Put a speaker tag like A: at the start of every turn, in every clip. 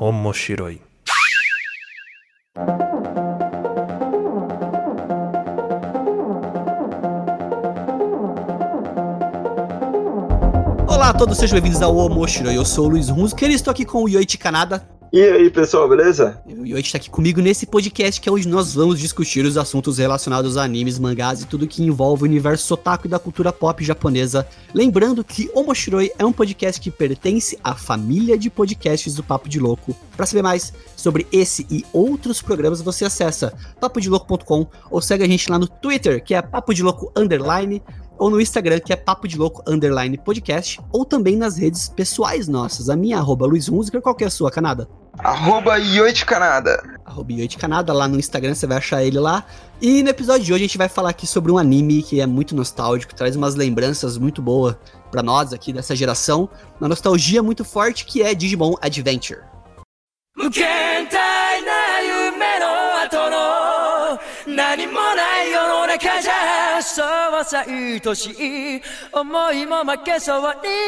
A: Omoshiroi.
B: Olá a todos, sejam bem-vindos ao Omoshiroi. Eu sou o Luiz Runzo, e estou aqui com o Yoichi Kanada.
C: E aí, pessoal, beleza?
B: O Yoichi está aqui comigo nesse podcast que é onde nós vamos discutir os assuntos relacionados a animes, mangás e tudo que envolve o universo otaku e da cultura pop japonesa. Lembrando que Omoshiroi é um podcast que pertence à família de podcasts do Papo de Louco. Para saber mais sobre esse e outros programas, você acessa papodilouco.com ou segue a gente lá no Twitter, que é Papo de Louco Underline, ou no Instagram, que é Papo de Louco Underline Podcast, ou também nas redes pessoais nossas. A minha arroba Luiz Música, qual que é a sua, Canada?
C: Arroba Yoitcanada.
B: Arroba Yoitcanada, lá no Instagram você vai achar ele lá. E no episódio de hoje a gente vai falar aqui sobre um anime que é muito nostálgico, traz umas lembranças muito boas para nós aqui dessa geração. Uma nostalgia muito forte que é Digimon Adventure. Mugentai na そうさ愛しい思いも負けそうに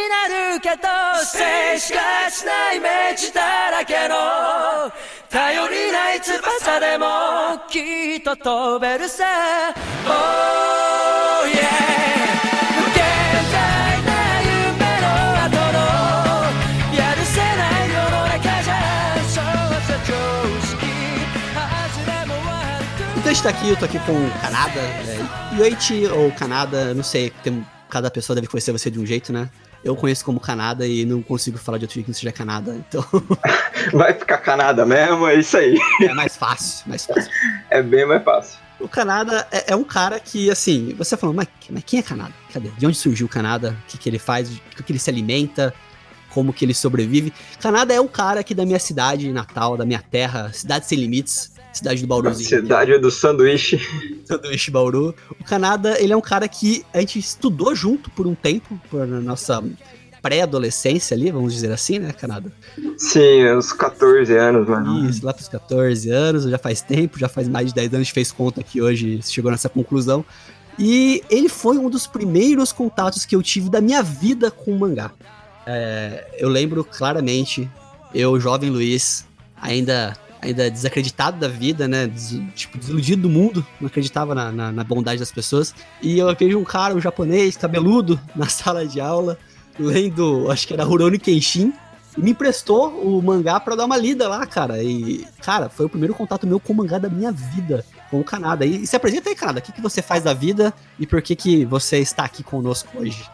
B: なるけど静止化しないイメージだらけの頼りない翼でもきっと飛べるさ Oh yeah く Então a gente tá aqui, eu tô aqui com o Kanada, é, Yoichi ou Kanada, não sei, tem, cada pessoa deve conhecer você de um jeito, né? Eu conheço como Kanada e não consigo falar de outro jeito que não seja Kanada, então.
C: Vai ficar Canada mesmo, é isso aí.
B: é mais fácil, mais fácil.
C: É bem mais fácil.
B: O Kanada é, é um cara que, assim, você falou, mas, mas quem é Kanada? Cadê? De onde surgiu o Kanada? O que, que ele faz? O que ele se alimenta? Como que ele sobrevive? Kanada é um cara aqui da minha cidade natal, da minha terra, cidade sem limites, cidade do Bauruzinho.
C: Cidade do sanduíche.
B: Sanduíche Bauru. O Kanada, ele é um cara que a gente estudou junto por um tempo, por nossa pré-adolescência ali, vamos dizer assim, né, Kanada?
C: Sim, uns 14 anos, mano.
B: Isso, lá pros 14 anos, já faz tempo, já faz mais de 10 anos, a gente fez conta aqui hoje, chegou nessa conclusão. E ele foi um dos primeiros contatos que eu tive da minha vida com o mangá. É, eu lembro claramente, eu, jovem Luiz, ainda ainda desacreditado da vida, né? Des, tipo, desiludido do mundo, não acreditava na, na, na, bondade das pessoas. E eu vejo um cara, um japonês, cabeludo, na sala de aula, lendo, acho que era Rurouni Kenshin, e me emprestou o mangá para dar uma lida lá, cara. E, cara, foi o primeiro contato meu com o mangá da minha vida, com o Kanada. E, e se apresenta aí, Kanada, o que, que você faz da vida e por que, que você está aqui conosco hoje?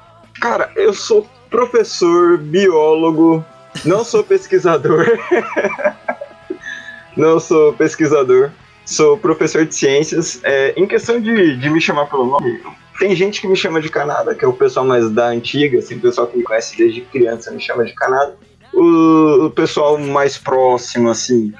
C: Cara, eu sou professor, biólogo, não sou pesquisador. não sou pesquisador, sou professor de ciências. É, em questão de, de me chamar pelo nome, tem gente que me chama de Canada, que é o pessoal mais da antiga, assim, o pessoal que me conhece desde criança me chama de Canada. O, o pessoal mais próximo, assim,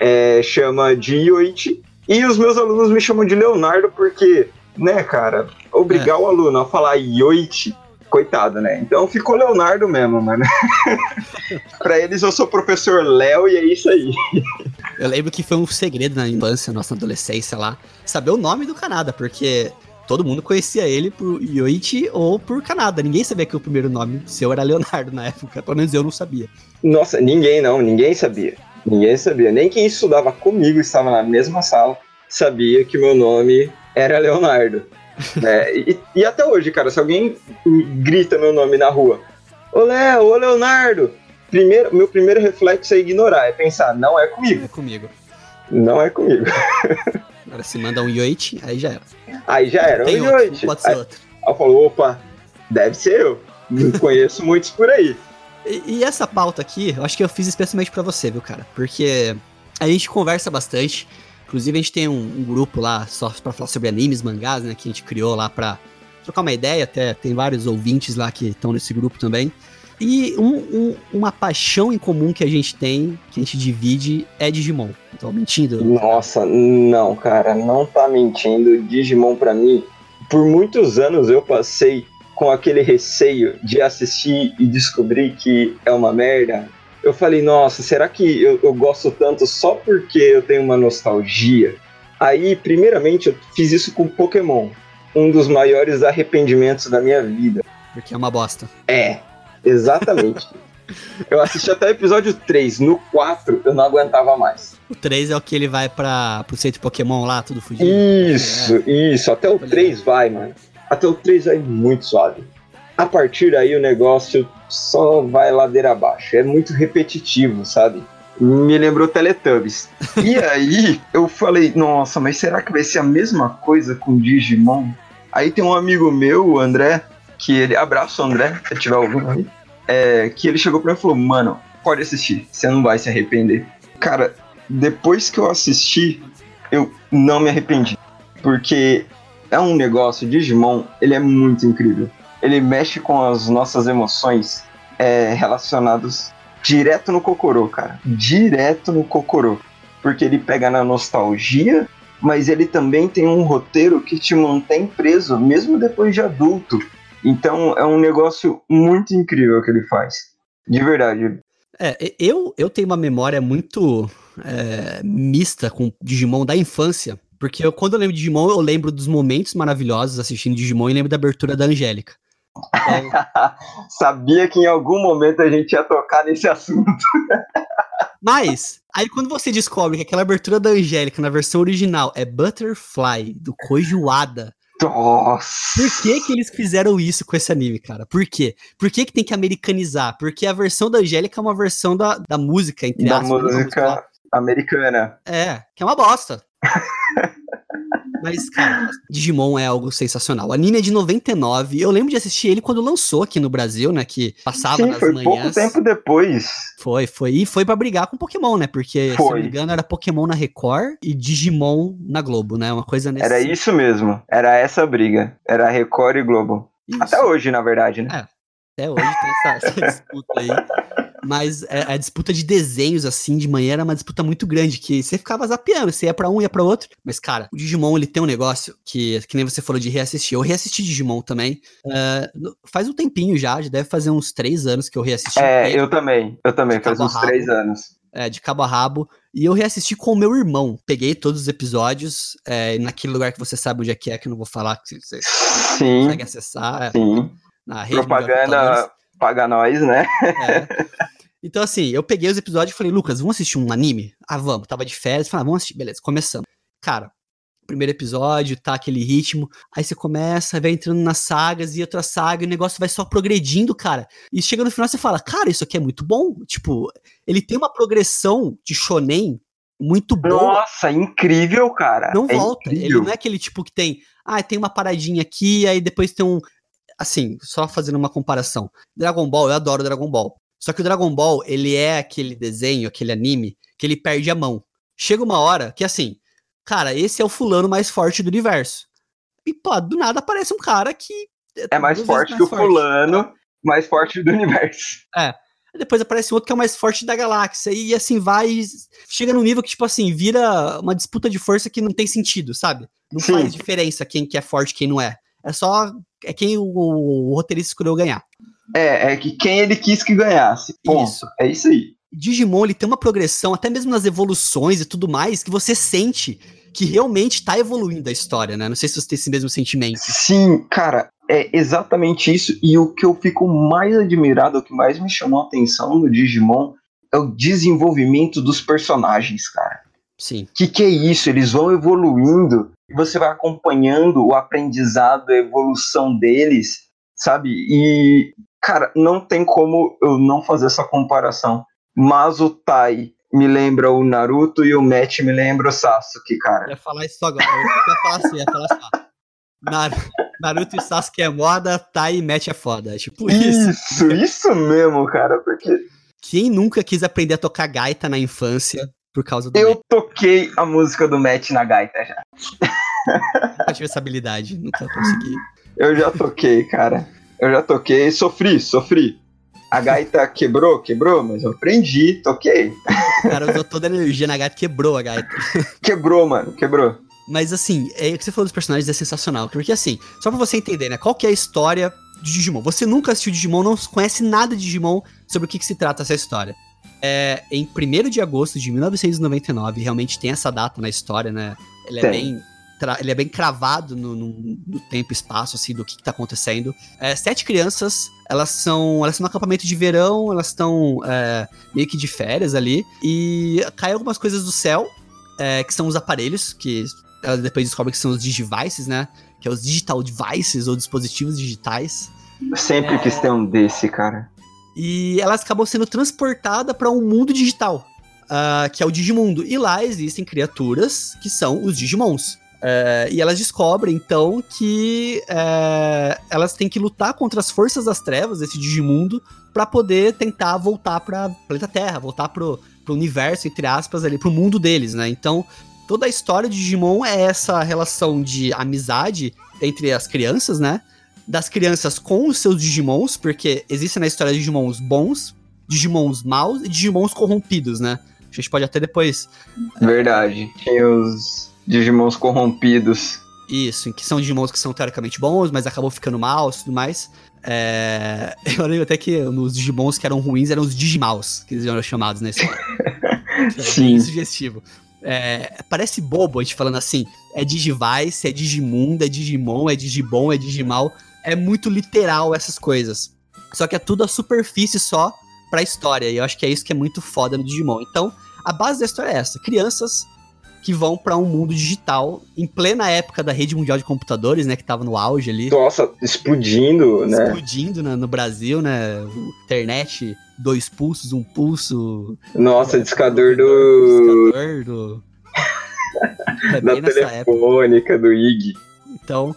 C: é, chama de Yoichi. E os meus alunos me chamam de Leonardo porque, né, cara, obrigar é. o aluno a falar Yoichi coitado, né? Então ficou Leonardo mesmo, mano. pra eles eu sou professor Léo e é isso aí.
B: Eu lembro que foi um segredo na infância, nossa adolescência lá, saber o nome do Canada, porque todo mundo conhecia ele por Yoichi ou por Canada. Ninguém sabia que o primeiro nome seu era Leonardo na época, pelo menos eu não sabia.
C: Nossa, ninguém não, ninguém sabia. Ninguém sabia. Nem quem estudava comigo, estava na mesma sala, sabia que meu nome era Leonardo. É, e, e, até hoje, cara, se alguém grita meu nome na rua, ô Léo, ô Leonardo, primeiro, meu primeiro reflexo é ignorar, é pensar, não é comigo. Não
B: é comigo.
C: Não é comigo.
B: Agora se manda um yoichi, aí já era.
C: Aí já era,
B: Tem
C: um
B: outro,
C: yoichi.
B: Pode ser
C: aí,
B: outro.
C: Aí eu falo, opa, deve ser eu. Não conheço muitos por aí.
B: E, e, essa pauta aqui, eu acho que eu fiz especialmente para você, viu, cara? Porque a gente conversa bastante. Inclusive, a gente tem um, um grupo lá só pra falar sobre animes, mangás, né? Que a gente criou lá pra trocar uma ideia. Até tem vários ouvintes lá que estão nesse grupo também. E um, um, uma paixão em comum que a gente tem, que a gente divide, é Digimon. Tô mentindo?
C: Nossa, não, cara, não tá mentindo. Digimon pra mim, por muitos anos eu passei com aquele receio de assistir e descobrir que é uma merda. Eu falei, nossa, será que eu, eu gosto tanto só porque eu tenho uma nostalgia? Aí, primeiramente, eu fiz isso com Pokémon, um dos maiores arrependimentos da minha vida.
B: Porque é uma bosta.
C: É, exatamente. Eu assisti até o episódio 3. No 4, eu não aguentava mais.
B: O 3 é o que ele vai para pro centro Pokémon lá, tudo fudido.
C: Isso, é. isso. Até o 3 vai, mano. Até o 3 vai muito suave. A partir daí o negócio só vai ladeira abaixo. É muito repetitivo, sabe? Me lembrou Teletubbies. e aí eu falei, nossa, mas será que vai ser a mesma coisa com Digimon? Aí tem um amigo meu, o André, que ele. Abraço, André, se tiver ouvindo aí. É, que ele chegou pra mim e falou: Mano, pode assistir, você não vai se arrepender. Cara, depois que eu assisti, eu não me arrependi. Porque é um negócio, Digimon, ele é muito incrível. Ele mexe com as nossas emoções é, relacionadas direto no Cocorô, cara. Direto no Cocorô. Porque ele pega na nostalgia, mas ele também tem um roteiro que te mantém preso, mesmo depois de adulto. Então é um negócio muito incrível que ele faz. De verdade.
B: É, eu, eu tenho uma memória muito é, mista com Digimon da infância. Porque eu, quando eu lembro de Digimon, eu lembro dos momentos maravilhosos assistindo Digimon e lembro da abertura da Angélica.
C: Então... Sabia que em algum momento a gente ia tocar nesse assunto.
B: Mas, aí quando você descobre que aquela abertura da Angélica na versão original é Butterfly, do Kojuada,
C: nossa!
B: Por que que eles fizeram isso com esse anime, cara? Por quê? Por que que tem que americanizar? Porque a versão da Angélica é uma versão da, da música, entre
C: da aspas. Da né? música americana.
B: É, que é uma bosta. Mas, cara, Digimon é algo sensacional. O anime é de 99. Eu lembro de assistir ele quando lançou aqui no Brasil, né? Que passava Sim, nas
C: foi
B: manhãs.
C: pouco tempo depois.
B: Foi, foi. E foi para brigar com Pokémon, né? Porque, foi. se não me engano, era Pokémon na Record e Digimon na Globo, né? Uma coisa nesse...
C: Era isso mesmo. Era essa briga. Era Record e Globo. Isso. Até hoje, na verdade, né?
B: É. Até hoje tem essa, essa disputa aí. Mas é, a disputa de desenhos, assim, de manhã era uma disputa muito grande, que você ficava zapeando, você ia pra um, ia pra outro. Mas, cara, o Digimon, ele tem um negócio que, que nem você falou de reassistir. Eu reassisti Digimon também. Uh, faz um tempinho já, já deve fazer uns três anos que eu reassisti.
C: É, eu também. Eu também, faz uns três anos.
B: É, de cabo a rabo. E eu reassisti com o meu irmão. Peguei todos os episódios é, naquele lugar que você sabe onde é que é, que eu não vou falar, que você
C: sim, consegue
B: acessar.
C: É, sim. Na rede Propaganda paga nós, né?
B: É. Então, assim, eu peguei os episódios e falei, Lucas, vamos assistir um anime? Ah, vamos. Tava de férias, falei, ah, vamos assistir. Beleza, começamos. Cara, primeiro episódio, tá aquele ritmo. Aí você começa, vai entrando nas sagas e outra saga, e o negócio vai só progredindo, cara. E chega no final você fala, cara, isso aqui é muito bom. Tipo, ele tem uma progressão de shonen muito boa.
C: Nossa, incrível, cara.
B: Não é volta. Incrível. Ele não é aquele tipo que tem, ah, tem uma paradinha aqui, aí depois tem um. Assim, só fazendo uma comparação. Dragon Ball, eu adoro Dragon Ball. Só que o Dragon Ball, ele é aquele desenho, aquele anime, que ele perde a mão. Chega uma hora que, assim, cara, esse é o fulano mais forte do universo. E, pô, do nada aparece um cara que.
C: É, é mais forte mais que forte. o fulano, mais forte do universo.
B: É. Depois aparece outro que é o mais forte da galáxia. E assim vai. Chega num nível que, tipo assim, vira uma disputa de força que não tem sentido, sabe? Não Sim. faz diferença quem que é forte e quem não é. É só. É quem o, o roteirista escolheu ganhar.
C: É, é que quem ele quis que ganhasse. Ponto. Isso. É isso aí.
B: Digimon, ele tem uma progressão, até mesmo nas evoluções e tudo mais, que você sente que realmente tá evoluindo a história, né? Não sei se você tem esse mesmo sentimento.
C: Sim, cara, é exatamente isso. E o que eu fico mais admirado, o que mais me chamou a atenção no Digimon é o desenvolvimento dos personagens, cara.
B: Sim.
C: Que que é isso? Eles vão evoluindo e você vai acompanhando o aprendizado, a evolução deles, sabe? E Cara, não tem como eu não fazer essa comparação. Mas o Tai me lembra o Naruto e o Matt me lembra o Sasuke, cara.
B: Eu ia falar isso agora. Eu ia falar assim, ia falar assim. Nar Naruto e Sasuke é moda, Tai e Matt é foda. É tipo isso.
C: Isso, isso mesmo, cara, porque...
B: Quem nunca quis aprender a tocar gaita na infância por causa do
C: Eu Matt? toquei a música do Matt na gaita já.
B: Nunca tive essa habilidade, nunca consegui.
C: Eu já toquei, cara. Eu já toquei, sofri, sofri. A gaita quebrou, quebrou, mas eu aprendi, toquei.
B: O cara usou toda a energia na gaita, quebrou a gaita.
C: Quebrou, mano, quebrou.
B: Mas assim, é o que você falou dos personagens é sensacional. Porque assim, só pra você entender, né? Qual que é a história de Digimon? Você nunca assistiu Digimon, não conhece nada de Digimon sobre o que, que se trata essa história. É, em 1 de agosto de 1999, realmente tem essa data na história, né? Ele é bem ele é bem cravado no, no, no, tempo e espaço, assim, do que, que tá acontecendo. É, sete crianças, elas são. Elas estão no acampamento de verão, elas estão é, meio que de férias ali. E cai algumas coisas do céu, é, que são os aparelhos, que elas depois descobrem que são os digivices, né? Que é os digital devices ou dispositivos digitais.
C: Sempre quis ter um desse, cara.
B: E elas acabam sendo transportadas para um mundo digital, uh, que é o Digimundo. E lá existem criaturas que são os Digimons. Uh, e elas descobrem, então, que uh, elas têm que lutar contra as forças das trevas desse Digimundo para poder tentar voltar para planeta Terra, voltar pro, pro universo, entre aspas, ali, pro mundo deles, né? Então, toda a história de Digimon é essa relação de amizade entre as crianças, né? Das crianças com os seus Digimons, porque existe na história Digimons bons, Digimons maus e Digimons corrompidos, né? A gente pode até depois.
C: Verdade. Tem os Digimons corrompidos.
B: Isso, que são Digimons que são teoricamente bons, mas acabam ficando maus e tudo mais. É... Eu lembro até que nos Digimons que eram ruins eram os Digimaus, que eles eram chamados nesse.
C: Sim.
B: sugestivo. É, parece bobo a gente falando assim. É Digivice, é Digimundo, é Digimon, é Digibom, é Digimal. É muito literal essas coisas. Só que é tudo a superfície só pra história. E eu acho que é isso que é muito foda no Digimon. Então, a base da história é essa: crianças que vão para um mundo digital em plena época da rede mundial de computadores, né, que tava no auge ali.
C: Nossa, explodindo, né?
B: Explodindo né, no Brasil, né? Internet, dois pulsos, um pulso.
C: Nossa, discador do
B: discador do
C: é da telefônica época. do IG.
B: Então,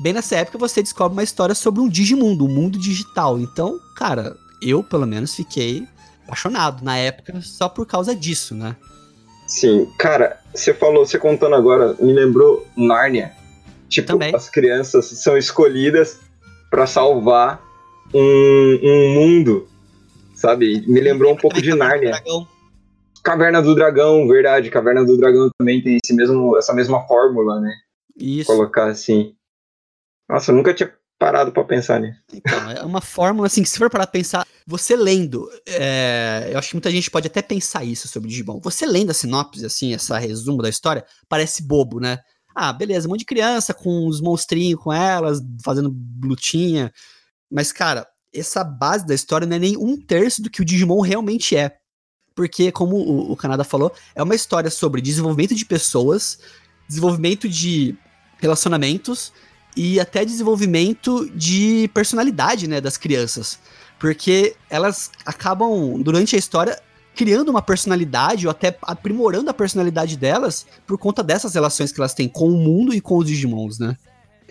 B: bem nessa época você descobre uma história sobre um Digimundo, um mundo digital. Então, cara, eu pelo menos fiquei apaixonado na época só por causa disso, né?
C: Sim, cara, você falou, você contando agora, me lembrou Nárnia. Tipo, Também. as crianças são escolhidas para salvar um, um, mundo, sabe? Me lembrou um pouco de Nárnia. Caverna do Dragão, verdade. Caverna do Dragão também tem esse mesmo, essa mesma fórmula, né?
B: Isso.
C: Colocar assim. Nossa, eu nunca tinha parado para pensar nisso.
B: Então, é uma fórmula assim que se for para pensar, você lendo, é, eu acho que muita gente pode até pensar isso sobre Digimon. Você lendo a sinopse, assim, essa resumo da história, parece bobo, né? Ah, beleza, um monte de criança com os monstrinhos com elas, fazendo lutinha. Mas, cara, essa base da história não é nem um terço do que o Digimon realmente é. Porque, como o, o Canadá falou, é uma história sobre desenvolvimento de pessoas, desenvolvimento de relacionamentos e até desenvolvimento de personalidade, né, das crianças. Porque elas acabam, durante a história, criando uma personalidade ou até aprimorando a personalidade delas por conta dessas relações que elas têm com o mundo e com os Digimons, né?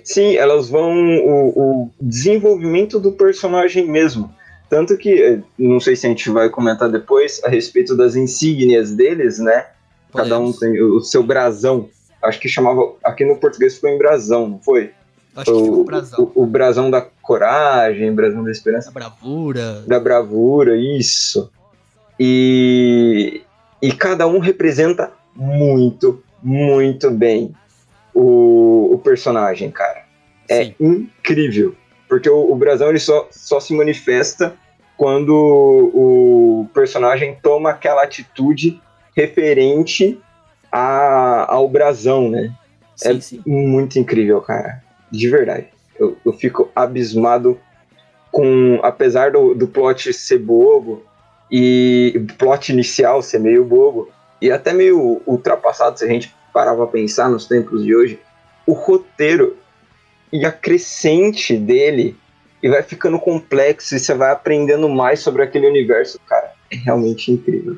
C: Sim, elas vão. O, o desenvolvimento do personagem mesmo. Tanto que, eh, não sei se a gente vai comentar depois a respeito das insígnias deles, né? Cada um tem o seu brasão. Acho que chamava. Aqui no português ficou em brasão, não foi?
B: Acho o, que ficou brasão.
C: O, o, brasão da coragem, brasão da esperança.
B: Da bravura.
C: Da bravura, isso. E, e cada um representa muito, muito bem o, o personagem, cara. É Sim. incrível. Porque o, o brasão ele só, só se manifesta quando o personagem toma aquela atitude referente a, ao brasão, né? Sim, é sim. muito incrível, cara de verdade. Eu, eu fico abismado com, apesar do, do plot ser bobo e o plot inicial ser meio bobo e até meio ultrapassado se a gente parar pra pensar nos tempos de hoje, o roteiro e a crescente dele e vai ficando complexo e você vai aprendendo mais sobre aquele universo, cara. É realmente incrível.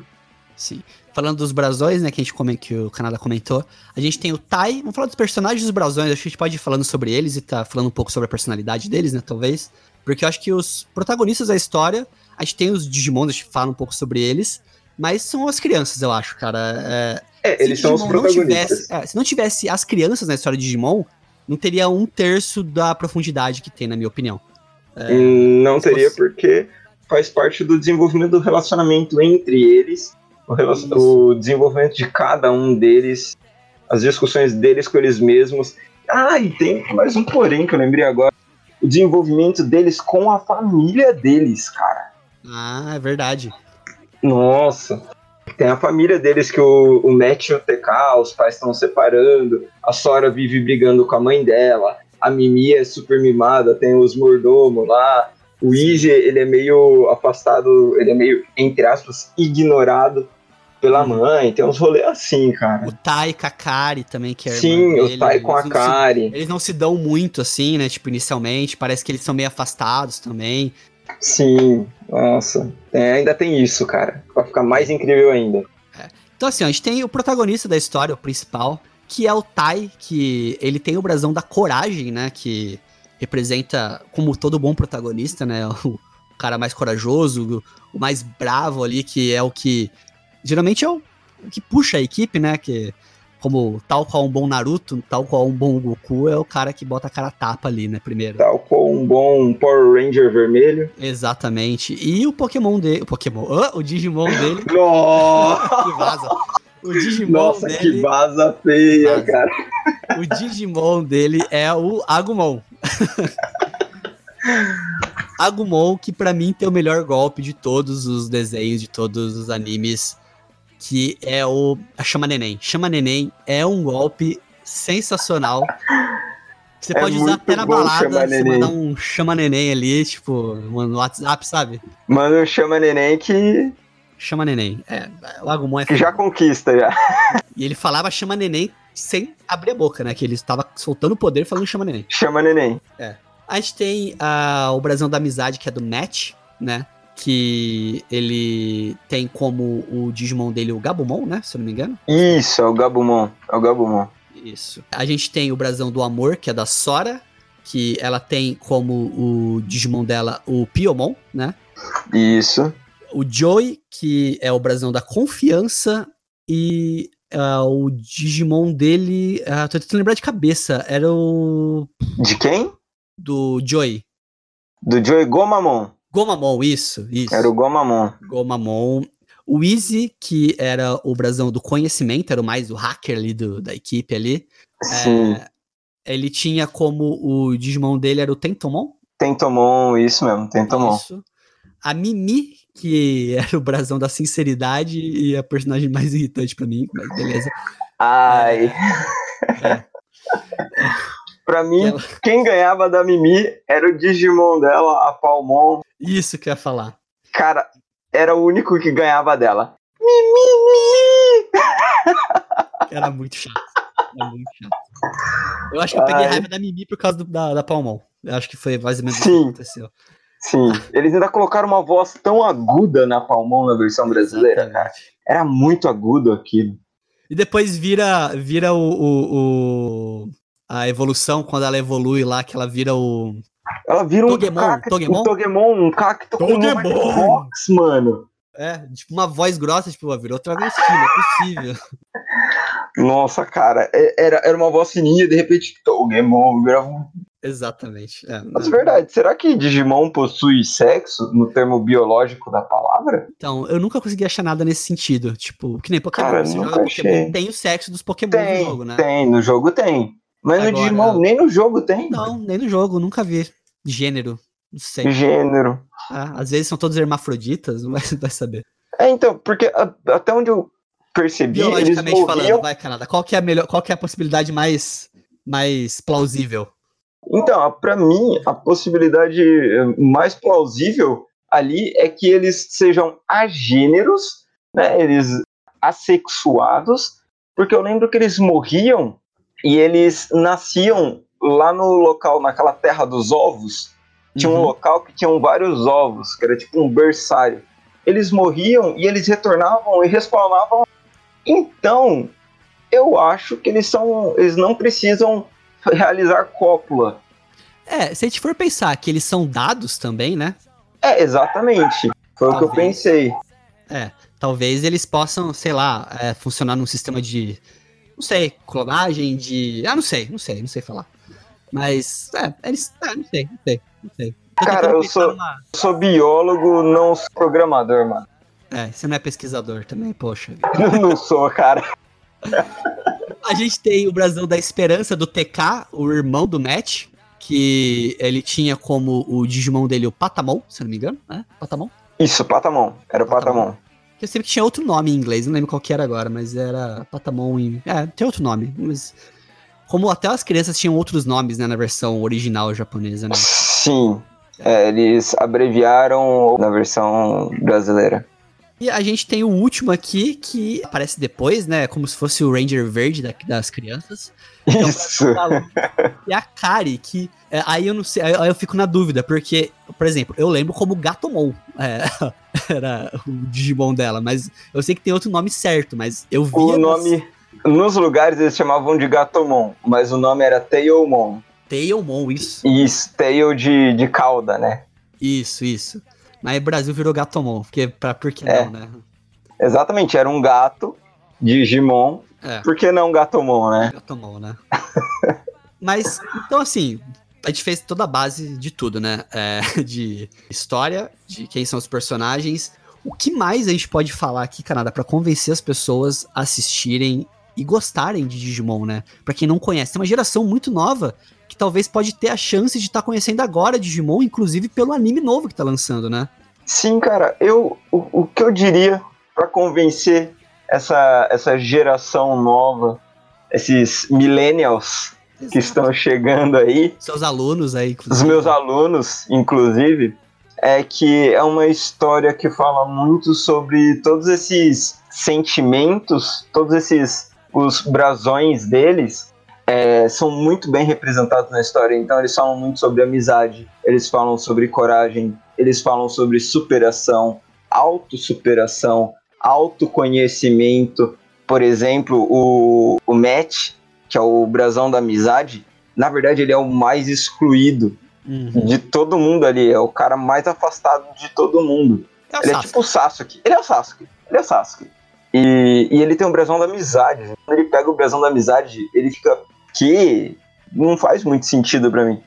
B: Sim falando dos brasões, né, que a gente come, que o Canadá comentou, a gente tem o Tai, vamos falar dos personagens dos brasões, acho que a gente pode ir falando sobre eles e tá falando um pouco sobre a personalidade deles, né, talvez, porque eu acho que os protagonistas da história, a gente tem os Digimon, a gente fala um pouco sobre eles, mas são as crianças, eu acho, cara.
C: É, é eles são os protagonistas.
B: Não tivesse, é, se não tivesse as crianças na história de Digimon, não teria um terço da profundidade que tem, na minha opinião.
C: É, não teria fosse... porque faz parte do desenvolvimento do relacionamento entre eles o, o, desenvolvimento de cada um deles, as discussões deles com eles mesmos. Ah, e tem mais um porém que eu lembrei agora. O desenvolvimento deles com a família deles, cara.
B: Ah, é verdade.
C: Nossa. Tem a família deles que o, o Matt e o TK, os pais estão separando, a Sora vive brigando com a mãe dela, a Mimi é super mimada, tem os mordomos lá, o Easy, ele é meio afastado, ele é meio, entre aspas, ignorado pela mãe, tem uns rolês assim, cara.
B: O Tai com a Kari também, que é
C: Sim, o Tai com a Kari.
B: Se, eles não se dão muito assim, né, tipo, inicialmente, parece que eles são meio afastados também.
C: Sim, nossa, é, ainda tem isso, cara, pra ficar mais incrível ainda.
B: É. Então assim, ó, a gente tem o protagonista da história, o principal, que é o Tai, que ele tem o brasão da coragem, né, que representa, como todo bom protagonista, né, o cara mais corajoso, o mais bravo ali, que é o que geralmente é o, que puxa a equipe, né? Que como tal qual um bom Naruto, tal qual um bom Goku, é o cara que bota a cara tapa ali, né, primeiro.
C: Tal qual um bom Power Ranger vermelho.
B: Exatamente. E o Pokémon dele, o Pokémon, oh, o Digimon dele.
C: Nossa!
B: que vaza. O Digimon
C: Nossa,
B: dele,
C: que vaza feia, vaza. cara.
B: O Digimon dele é o Agumon. Agumon, que para mim tem o melhor golpe de todos os desenhos, de todos os animes que é o a Chama Neném. Chama Neném é um golpe sensacional. Você é pode usar até na balada, você mandar um Chama Neném ali, tipo, no WhatsApp, sabe?
C: Manda um Chama Neném que...
B: Chama Neném. É, o Agumon é...
C: Que já conquista, já.
B: E ele falava Chama Neném sem abrir a boca, né? Que ele estava soltando o poder falando Chama Neném.
C: Chama Neném.
B: É. A gente tem uh, o Brasão da Amizade, que é do Match, né? Que ele tem como o Digimon dele o Gabumon, né? Se eu não me engano.
C: Isso, é o Gabumon. É o Gabumon.
B: Isso. A gente tem o Brasão do Amor, que é da Sora, que ela tem como o Digimon dela o Piomon, né?
C: Isso.
B: O Joy, que é o Brasão da Confiança, e uh, o Digimon dele. Uh, tô tentando lembrar de cabeça. Era o.
C: De quem?
B: Do Joy.
C: Do Joy Gomamon.
B: Gomamon, isso, isso.
C: Era o Gomamon.
B: Gomamon. O Easy, que era o brasão do conhecimento, era o mais o hacker ali do, da equipe ali.
C: Sim. É,
B: ele tinha como o Digimon dele era o Tentomon.
C: Tentomon, isso mesmo, Tentomon. Isso.
B: A Mimi, que era o brasão da sinceridade e a personagem mais irritante para mim, mas beleza.
C: Ai. É, é. Pra mim, ela... quem ganhava da Mimi era o Digimon dela, a Palmon.
B: Isso que eu ia falar.
C: Cara, era o único que ganhava dela.
B: Era muito chato. Era muito chato. Eu acho que eu peguei Ai. raiva da Mimi por causa do, da, da Palmon. Eu acho que foi mais ou menos
C: Sim. isso que aconteceu. Sim, eles ainda colocaram uma voz tão aguda na Palmon na versão brasileira, Exatamente. cara. Era muito agudo aquilo.
B: E depois vira, vira o, o, o, a evolução, quando ela evolui lá, que ela vira o.
C: Ela vira um Togemon, cacto,
B: Togemon?
C: um Togemon, um cacto
B: Togemon. com
C: Vox, mano.
B: É, tipo uma voz grossa, tipo, virou travesti, não é possível.
C: Nossa, cara, é, era, era uma voz fininha, de repente, Togemon virava um...
B: Exatamente. É,
C: Mas é verdade, será que Digimon possui sexo no termo biológico da palavra?
B: Então, eu nunca consegui achar nada nesse sentido. Tipo, que nem Pokémon. Cara, você joga Pokémon, tem o sexo dos Pokémon
C: tem,
B: no jogo, né?
C: Tem, no jogo tem. Mas Agora, no Digimon, nem no jogo tem.
B: Não, nem no jogo, nunca vi. Gênero. Não sei.
C: Gênero.
B: Ah, às vezes são todos hermafroditas, não vai, saber.
C: É, então, porque a, até onde eu percebi.
B: Biologicamente eles falando, vai, Canadá. Qual que é a melhor, qual que é a possibilidade mais, mais plausível?
C: Então, para mim, a possibilidade mais plausível ali é que eles sejam agêneros, né? Eles assexuados, porque eu lembro que eles morriam e eles nasciam lá no local, naquela terra dos ovos. Tinha uhum. um local que tinham vários ovos, que era tipo um berçário. Eles morriam e eles retornavam e respawnavam. Então, eu acho que eles são. Eles não precisam realizar cópula.
B: É, se a gente for pensar que eles são dados também, né?
C: É, exatamente. Foi talvez, o que eu pensei.
B: É, talvez eles possam, sei lá, é, funcionar num sistema de não sei, clonagem de. Ah, não sei, não sei, não sei falar. Mas, é, eles. É, não sei, não sei, não sei.
C: Tô Cara, eu sou, sou biólogo, não sou programador, mano.
B: É, você não é pesquisador também, poxa.
C: não sou, cara.
B: A gente tem o Brasil da Esperança do TK, o irmão do Matt, que ele tinha como o Digimon dele o Patamon, se não me engano, né? Patamon?
C: Isso, Patamon. Era o Patamon.
B: Patamon. Eu sempre tinha outro nome em inglês, não lembro qual que era agora, mas era Patamon em... É, tem outro nome, mas... Como até as crianças tinham outros nomes, né, na versão original japonesa, né?
C: Sim, é, eles abreviaram na versão brasileira.
B: E a gente tem o último aqui, que aparece depois, né, como se fosse o Ranger Verde da, das crianças.
C: Isso.
B: E a Kari, que é, aí eu não sei, aí eu fico na dúvida, porque, por exemplo, eu lembro como Gatomon é, era o Digimon dela, mas eu sei que tem outro nome certo, mas eu vi.
C: O nome. Nos lugares eles chamavam de Gatomon, mas o nome era Tailmon.
B: Tailmon, isso.
C: Isso, Tail de, de cauda, né?
B: Isso, isso. Mas o Brasil virou Gatomon, porque, pra, por que é. não, né?
C: Exatamente, era um gato, Digimon, é. por que não Gatomon, né?
B: Gatomon, né? Mas, então assim, a gente fez toda a base de tudo, né? É, de história, de quem são os personagens. O que mais a gente pode falar aqui, Canadá, para convencer as pessoas a assistirem e gostarem de Digimon, né? Pra quem não conhece, tem uma geração muito nova que talvez pode ter a chance de estar tá conhecendo agora Digimon, inclusive pelo anime novo que tá lançando, né?
C: Sim, cara, eu o, o que eu diria para convencer essa, essa geração nova, esses millennials Exato. que estão chegando aí.
B: Seus alunos aí,
C: inclusive. Os meus alunos, inclusive, é que é uma história que fala muito sobre todos esses sentimentos, todos esses os brasões deles é, são muito bem representados na história. Então eles falam muito sobre amizade, eles falam sobre coragem, eles falam sobre superação, autossuperação, autoconhecimento. Por exemplo, o, o Matt, que é o brasão da amizade, na verdade ele é o mais excluído uhum. de todo mundo ali, é o cara mais afastado de todo mundo. É ele Sasuke. é tipo o Sasuke. Ele é o Sasuke. Ele é o Sasuke. E, e ele tem o brasão da amizade. Quando ele pega o brasão da amizade, ele fica que não faz muito sentido para mim.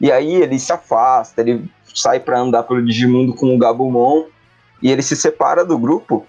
C: E aí ele se afasta, ele sai para andar pelo Digimundo com o Gabumon e ele se separa do grupo.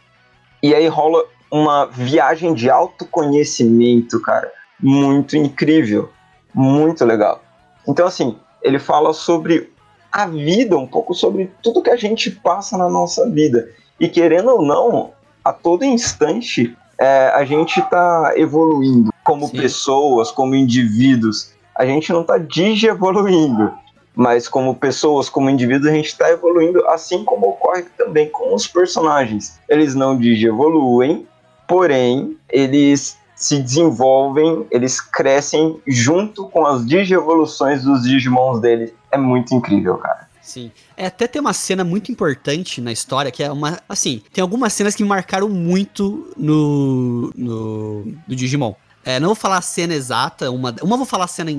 C: E aí rola uma viagem de autoconhecimento, cara muito incrível, muito legal. Então, assim, ele fala sobre a vida, um pouco sobre tudo que a gente passa na nossa vida. E querendo ou não, a todo instante é, a gente está evoluindo como Sim. pessoas, como indivíduos. A gente não está digievoluindo, mas como pessoas, como indivíduos, a gente está evoluindo, assim como ocorre também com os personagens. Eles não digievoluem, porém, eles se desenvolvem, eles crescem junto com as digievoluções dos Digimons deles. É muito incrível, cara.
B: Sim. É, até tem uma cena muito importante na história, que é uma. Assim, tem algumas cenas que me marcaram muito no. no. do Digimon. É, não vou falar a cena exata, uma, uma vou falar a cena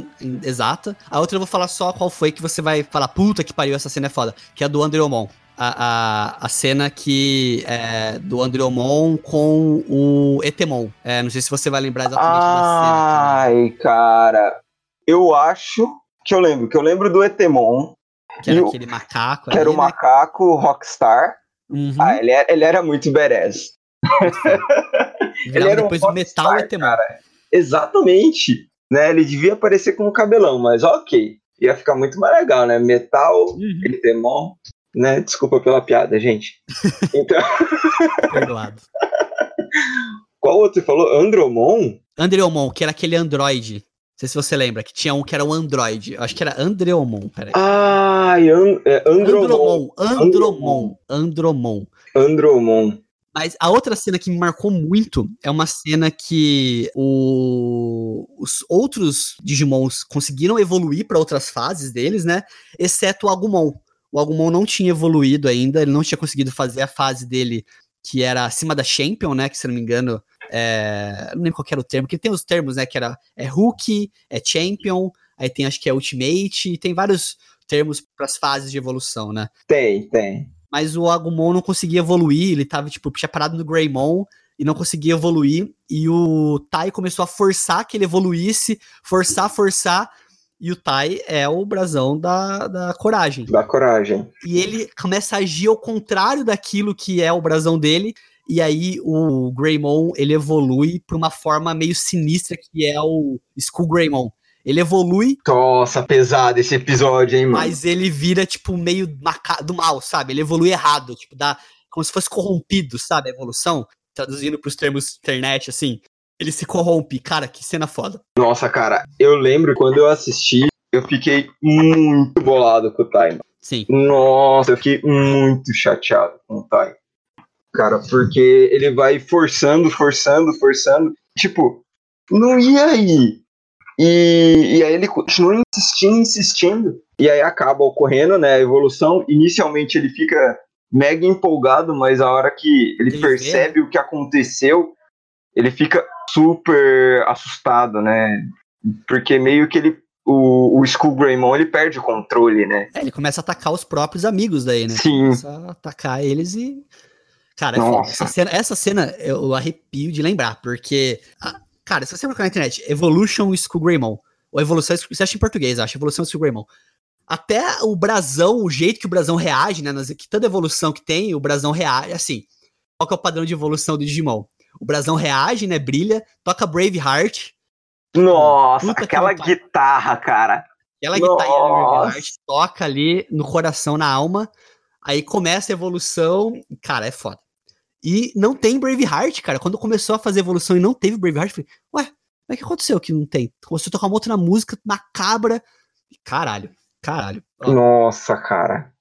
B: exata, a outra eu vou falar só qual foi que você vai falar, puta que pariu, essa cena é foda, que é a do Andreomon a, a, a cena que é do Andreomon com o Etemon. É, não sei se você vai lembrar exatamente
C: Ai, da cena. Ai, cara. Eu acho que eu lembro, que eu lembro do Etemon.
B: Que era aquele macaco.
C: Que ali, era o né? macaco rockstar. Uhum. Ah, ele era, ele era muito badass.
B: ele era depois um o Metal Etemon. Cara.
C: Exatamente. Né? Ele devia aparecer com o cabelão, mas ok. Ia ficar muito mais legal, né? Metal, uhum. Etemon né? Desculpa pela piada, gente. Então.
B: Perdoado.
C: Qual outro você falou? Andromon?
B: Andreomon, que era aquele android. Não sei se você lembra, que tinha um que era um android. Acho que era Andreomon, peraí.
C: Ah, an é
B: Andromon. Andromon. Andromon.
C: Andromon.
B: Mas a outra cena que me marcou muito é uma cena que o... os outros Digimons conseguiram evoluir para outras fases deles, né? Exceto o Agumon o Agumon não tinha evoluído ainda, ele não tinha conseguido fazer a fase dele que era acima da Champion, né? Que se não me engano, é... não lembro qual era o termo, porque tem os termos, né? Que era é Hulk, é Champion, aí tem acho que é Ultimate, tem vários termos para as fases de evolução, né?
C: Tem, tem.
B: Mas o Agumon não conseguia evoluir, ele tava, tipo, tinha parado no Greymon e não conseguia evoluir. E o Tai começou a forçar que ele evoluísse, forçar, forçar. E o Tai é o brasão da, da coragem.
C: Da coragem.
B: E ele começa a agir ao contrário daquilo que é o brasão dele. E aí o Greymon, ele evolui para uma forma meio sinistra que é o Skull Greymon. Ele evolui.
C: Nossa, pesado esse episódio, hein, mano?
B: Mas ele vira, tipo, meio do mal, sabe? Ele evolui errado. Tipo, dá, como se fosse corrompido, sabe? A evolução, traduzindo pros termos internet, assim. Ele se corrompe. Cara, que cena foda.
C: Nossa, cara, eu lembro quando eu assisti, eu fiquei muito bolado com o time.
B: Sim.
C: Nossa, eu fiquei muito chateado com o time. Cara, porque ele vai forçando, forçando, forçando. Tipo, não ia aí. E, e aí ele continua insistindo, insistindo. E aí acaba ocorrendo, né, a evolução. Inicialmente ele fica mega empolgado, mas a hora que ele,
B: Ele
C: percebe o que aconteceu, ele fica super assustado, né? Porque meio que ele. O, o Skull Greymon ele perde o controle, né?
B: É, ele começa a atacar os próprios amigos daí, né?
C: Sim.
B: Começa a atacar eles e. Cara, é.
C: Nossa.
B: essa cena, essa cena eu arrepio de lembrar, porque. Cara, se você procurar na internet, Evolution Skull Greymon, ou Evolução, você acha em português, acho, Evolução Skull Greymon. Até o brasão, o jeito que o brasão reage, né? nas- Que toda evolução que tem, o brasão reage, assim. Qual que é o padrão de evolução do Digimon? O brasão reage, né? Brilha, toca Braveheart,
C: Nossa,
B: Puta que
C: aquela guitarra, cara.
B: Ela guitarra. Braveheart toca ali no coração, na alma. Aí começa a evolução. Cara, é foda. E não tem Braveheart, cara. Quando começou a fazer evolução e não teve Braveheart, eu falei, ué, mas o que aconteceu que não tem? Começou a tocar uma outra música macabra. Caralho, caralho. Ó,
C: Nossa, cara.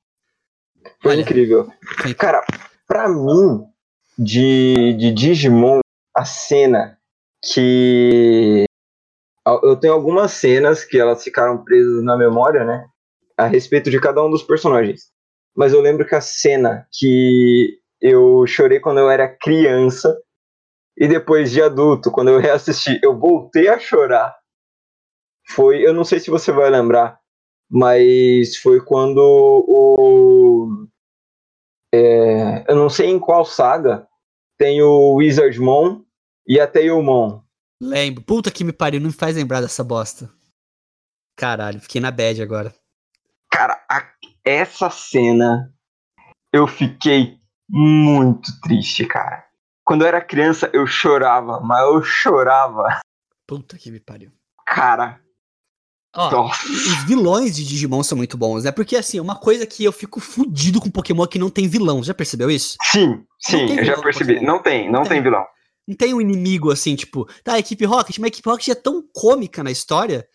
C: Foi
B: Olha.
C: incrível.
B: foi-
C: Cara, pra mim, de, de Digimon, a cena que. Eu tenho algumas cenas que elas ficaram presas na memória, né? A respeito de cada um dos personagens. Mas eu lembro que a cena que eu chorei quando eu era criança e depois de adulto, quando eu reassisti, eu voltei a chorar. Foi, eu não sei se você vai lembrar, mas foi quando o é, eu não sei em qual saga tem o Wizardmon e a Tailmon.
B: Lembro. Puta que me pariu, não me faz lembrar dessa bosta. Caralho, fiquei na bad agora.
C: Cara, a- essa cena eu fiquei muito triste, cara. Quando eu era criança eu chorava, mas eu chorava.
B: Puta que me pariu.
C: Cara,
B: Ó,
C: nossa.
B: os vilões de Digimon são muito bons, né? Porque, assim, uma coisa que eu fico fudido com Pokémon é que não tem vilão. Já percebeu isso?
C: Sim, sim, eu já percebi. Não tem, não
B: Tem.
C: tem vilão.
B: Não tem um inimigo assim, tipo, tá, a equipe Rocket, mas a equipe Rocket é tão cômica na história,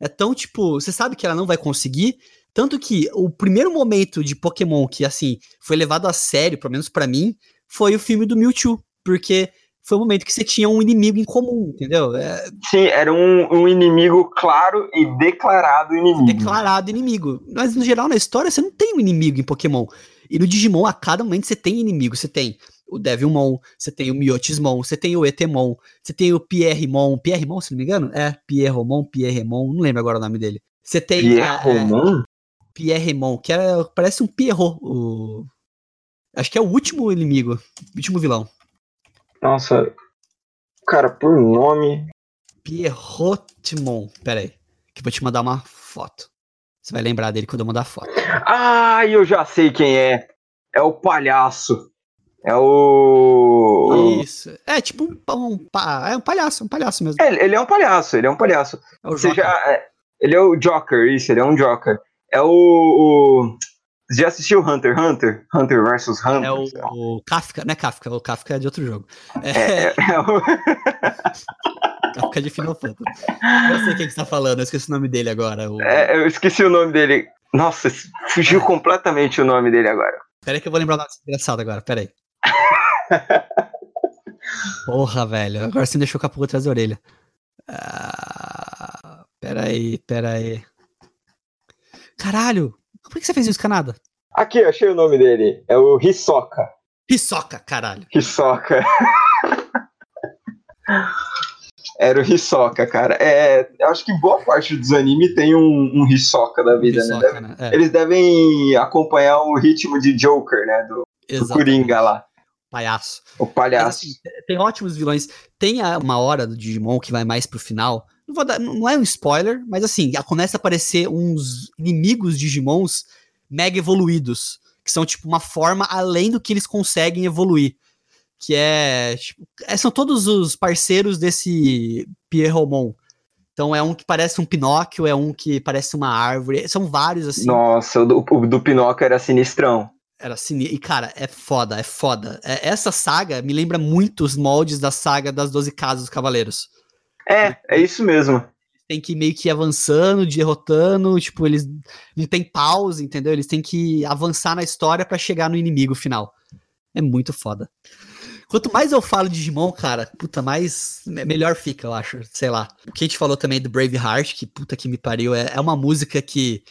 B: é tão, tipo, você sabe que ela não vai conseguir, tanto que o primeiro momento de Pokémon que, assim, foi levado a sério, pelo menos pra mim, foi o filme do Mewtwo, porque foi o momento que você tinha um inimigo em comum, entendeu? É
C: Sim, era um, um inimigo claro e declarado inimigo.
B: declarado inimigo. Mas, no geral, na história, você não tem um inimigo em Pokémon. E no Digimon, a cada momento, você tem inimigo. Você tem o Devilmon, você tem o Miotismon, você tem o Etemon, você tem o Pierremon. Pierremon, se não me engano? É, Pierromon, Pierremon, não lembro agora o nome dele. Você tem
C: Pierromon?
B: Pierremon, que é, parece um Pierrot. O... Acho que é o último inimigo, o último vilão.
C: Nossa. Cara, por nome.
B: Pierrotimon. Pera aí, que eu vou te mandar uma foto. Você vai lembrar dele quando eu mandar a foto.
C: Ah, eu já sei quem é. É o palhaço. É o.
B: Isso. É tipo um, um, é um palhaço, um palhaço mesmo.
C: É, ele é um palhaço, ele é um palhaço.
B: É o
C: Você
B: Joker.
C: já, é, ele é o Joker, isso, ele é um Joker. É o. o você já assistiu Hunter x Hunter? Hunter vs Hunter?
B: É o, o Kafka, não é Kafka, o Kafka é de outro jogo. É,
C: É, é, é o...
B: Kafka é de Final Fantasy. Eu sei quem que você tá falando, eu esqueci o nome dele agora. O...
C: é, eu esqueci o nome dele. Nossa, fugiu completamente o nome dele agora.
B: Pera aí que eu vou lembrar o nome engraçado agora, pera aí. Porra, velho, agora você me deixou com a pulga atrás da orelha. Ah, pera aí, pera aí. Caralho, por que você fez isso, Canada?
C: Aqui, eu achei o nome dele. É o Hisoka.
B: Hisoka, caralho.
C: Hisoka. Era o Hisoka, cara. É, eu acho que boa parte dos animes tem um, um Hisoka da vida, né?
B: Hisoka, né? É,
C: Eles devem acompanhar o ritmo de Joker, né? Do, do. Coringa lá.
B: Palhaço.
C: O
B: Mas,
C: palhaço.
B: assim, tem ótimos vilões. Tem uma hora do Digimon que vai mais pro final. Não, vou dar- não é um spoiler, mas assim, começa a aparecer uns inimigos Digimons mega evoluídos. Que são, tipo, uma forma além do que eles conseguem evoluir. Que é. Tipo, é, são todos os parceiros desse Pierromon. Então é um que parece um Pinóquio, é um que parece uma árvore. São vários, assim.
C: Nossa, o do, o do Pinóquio era sinistrão.
B: Era sinistro. E, cara, é foda, é foda. É, essa saga me lembra muito os moldes da saga das Doze Casas dos Cavaleiros.
C: É, é isso mesmo.
B: Tem que meio que ir avançando, derrotando, tipo, eles não tem pausa, entendeu? Eles têm que avançar na história para chegar no inimigo final. É muito foda. Quanto mais eu falo de Digimon, cara, puta, mais melhor fica, eu acho. Sei lá. O que a gente falou também do Braveheart, que puta que me pariu, é, é uma música que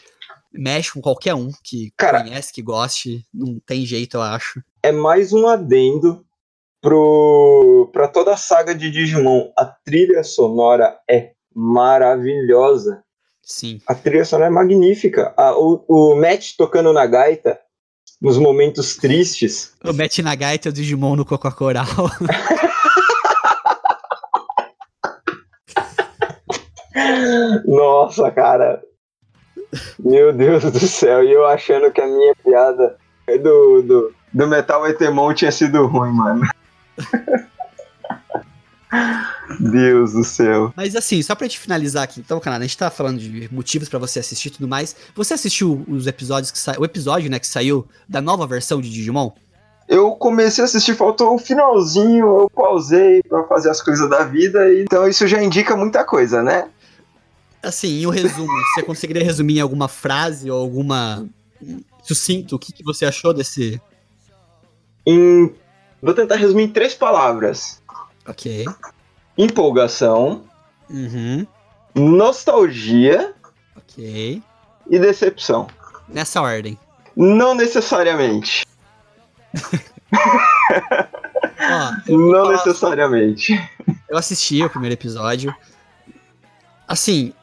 B: mexe com qualquer um que
C: Cara,
B: conhece, que goste. Não tem jeito, eu acho.
C: É mais um adendo pro para toda a saga de Digimon. A trilha sonora é maravilhosa.
B: Sim.
C: A trilha sonora é magnífica. A, o, o Matt tocando na gaita nos momentos tristes.
B: O Matt na gaita o Digimon no Coca Coral.
C: Nossa, cara. Meu Deus do céu. E eu achando que a minha piada do, do, do Metal Etemon tinha sido ruim, mano. Deus do céu.
B: Mas assim, só pra gente finalizar aqui, então, cara, a gente tá falando de motivos pra você assistir e tudo mais. Você assistiu os episódios que saiu, o episódio, né, que saiu da nova versão de Digimon?
C: Eu comecei a assistir, faltou o finalzinho, eu pausei pra fazer as coisas da vida, então isso já indica muita coisa, né?
B: Assim, em um resumo, você conseguiria resumir em alguma frase ou alguma sucinto o que, que você achou desse?
C: Em... Vou tentar resumir em três palavras:
B: Ok.
C: empolgação,
B: Uhum.
C: nostalgia
B: Ok.
C: e decepção.
B: Nessa ordem.
C: Não necessariamente.
B: Ó, eu vou
C: Não
B: falar-
C: necessariamente.
B: Eu assisti o primeiro episódio. Assim,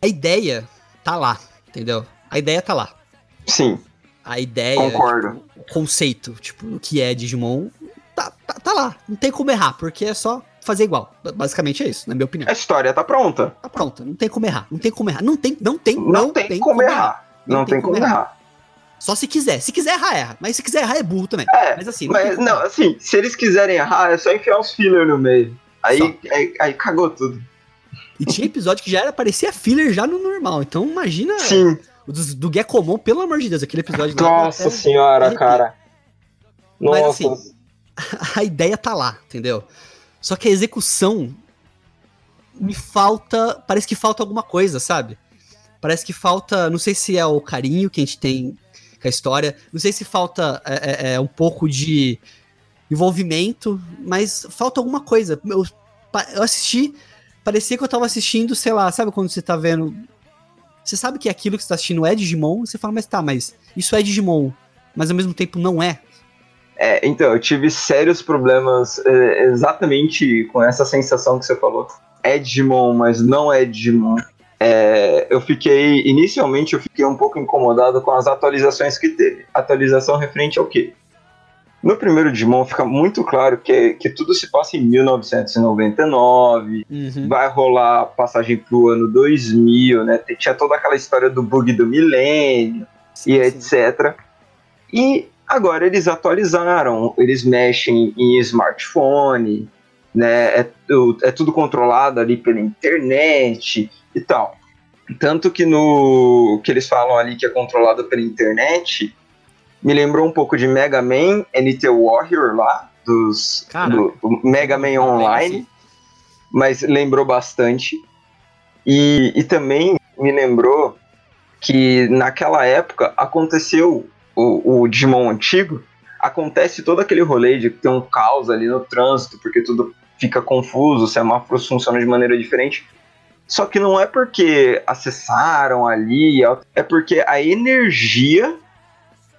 B: a ideia tá lá, entendeu? A ideia tá lá.
C: Sim,
B: A ideia,
C: concordo.
B: o conceito, tipo, o que é Digimon, tá, tá, tá lá. Não tem como errar, porque é só fazer igual. Basicamente é isso, na minha opinião.
C: A história tá pronta.
B: Tá pronto, não tem como errar. Não tem como errar. Não tem, não tem,
C: Não, tem, como errar. Não, tem, como errar.
B: Só se quiser. Se quiser errar, erra. Mas se quiser errar, é burro também.
C: É,
B: Mas assim, não tem
C: mas
B: como
C: não,
B: errar.
C: assim, se eles quiserem errar, é só enfiar os filler no meio. Aí, aí, aí cagou tudo.
B: E tinha episódio que já era, parecia filler já no normal. Então imagina
C: Sim.
B: O dos- do, Gekomon, pelo amor de Deus, aquele episódio lá.
C: Nossa
B: até-
C: senhora,
B: arrepia.
C: cara.
B: Mas,
C: Nossa.
B: assim, a ideia tá lá, entendeu? Só que a execução me falta, parece que falta alguma coisa, sabe? Parece que falta, não sei se é o carinho que a gente tem com a história, não sei se falta é, é, é, um pouco de envolvimento, mas falta alguma coisa. Eu, eu assisti, parecia que eu tava assistindo, sei lá, sabe quando você tá vendo. Você sabe que aquilo que você tá assistindo é Digimon, você fala, mas tá, mas isso é Digimon, mas ao mesmo tempo não é.
C: É, então, eu tive sérios problemas é, exatamente com essa sensação que você falou. É Digimon, mas não é Digimon. É, eu fiquei, inicialmente, eu fiquei um pouco incomodado com as atualizações que teve. Atualização referente ao quê? No primeiro Digimon fica muito claro que, que tudo se passa em 1999,
B: Uhum.
C: vai rolar passagem pro ano 2000, né? Tinha toda aquela história do bug do milênio e
B: Sim, sim.
C: etc. E agora eles atualizaram, eles mexem em smartphone, né? É, é tudo controlado ali pela internet e tal. Tanto que no que eles falam ali que é controlado pela internet, me lembrou um pouco de Mega Man NT Warrior lá, dos do, do Mega Man Online mas lembrou bastante. E, e também me lembrou que naquela época aconteceu o, o Digimon antigo, acontece todo aquele rolê de ter um caos ali no trânsito, porque tudo fica confuso, os semáforos funcionam de maneira diferente. Só que não é porque acessaram ali, é porque a energia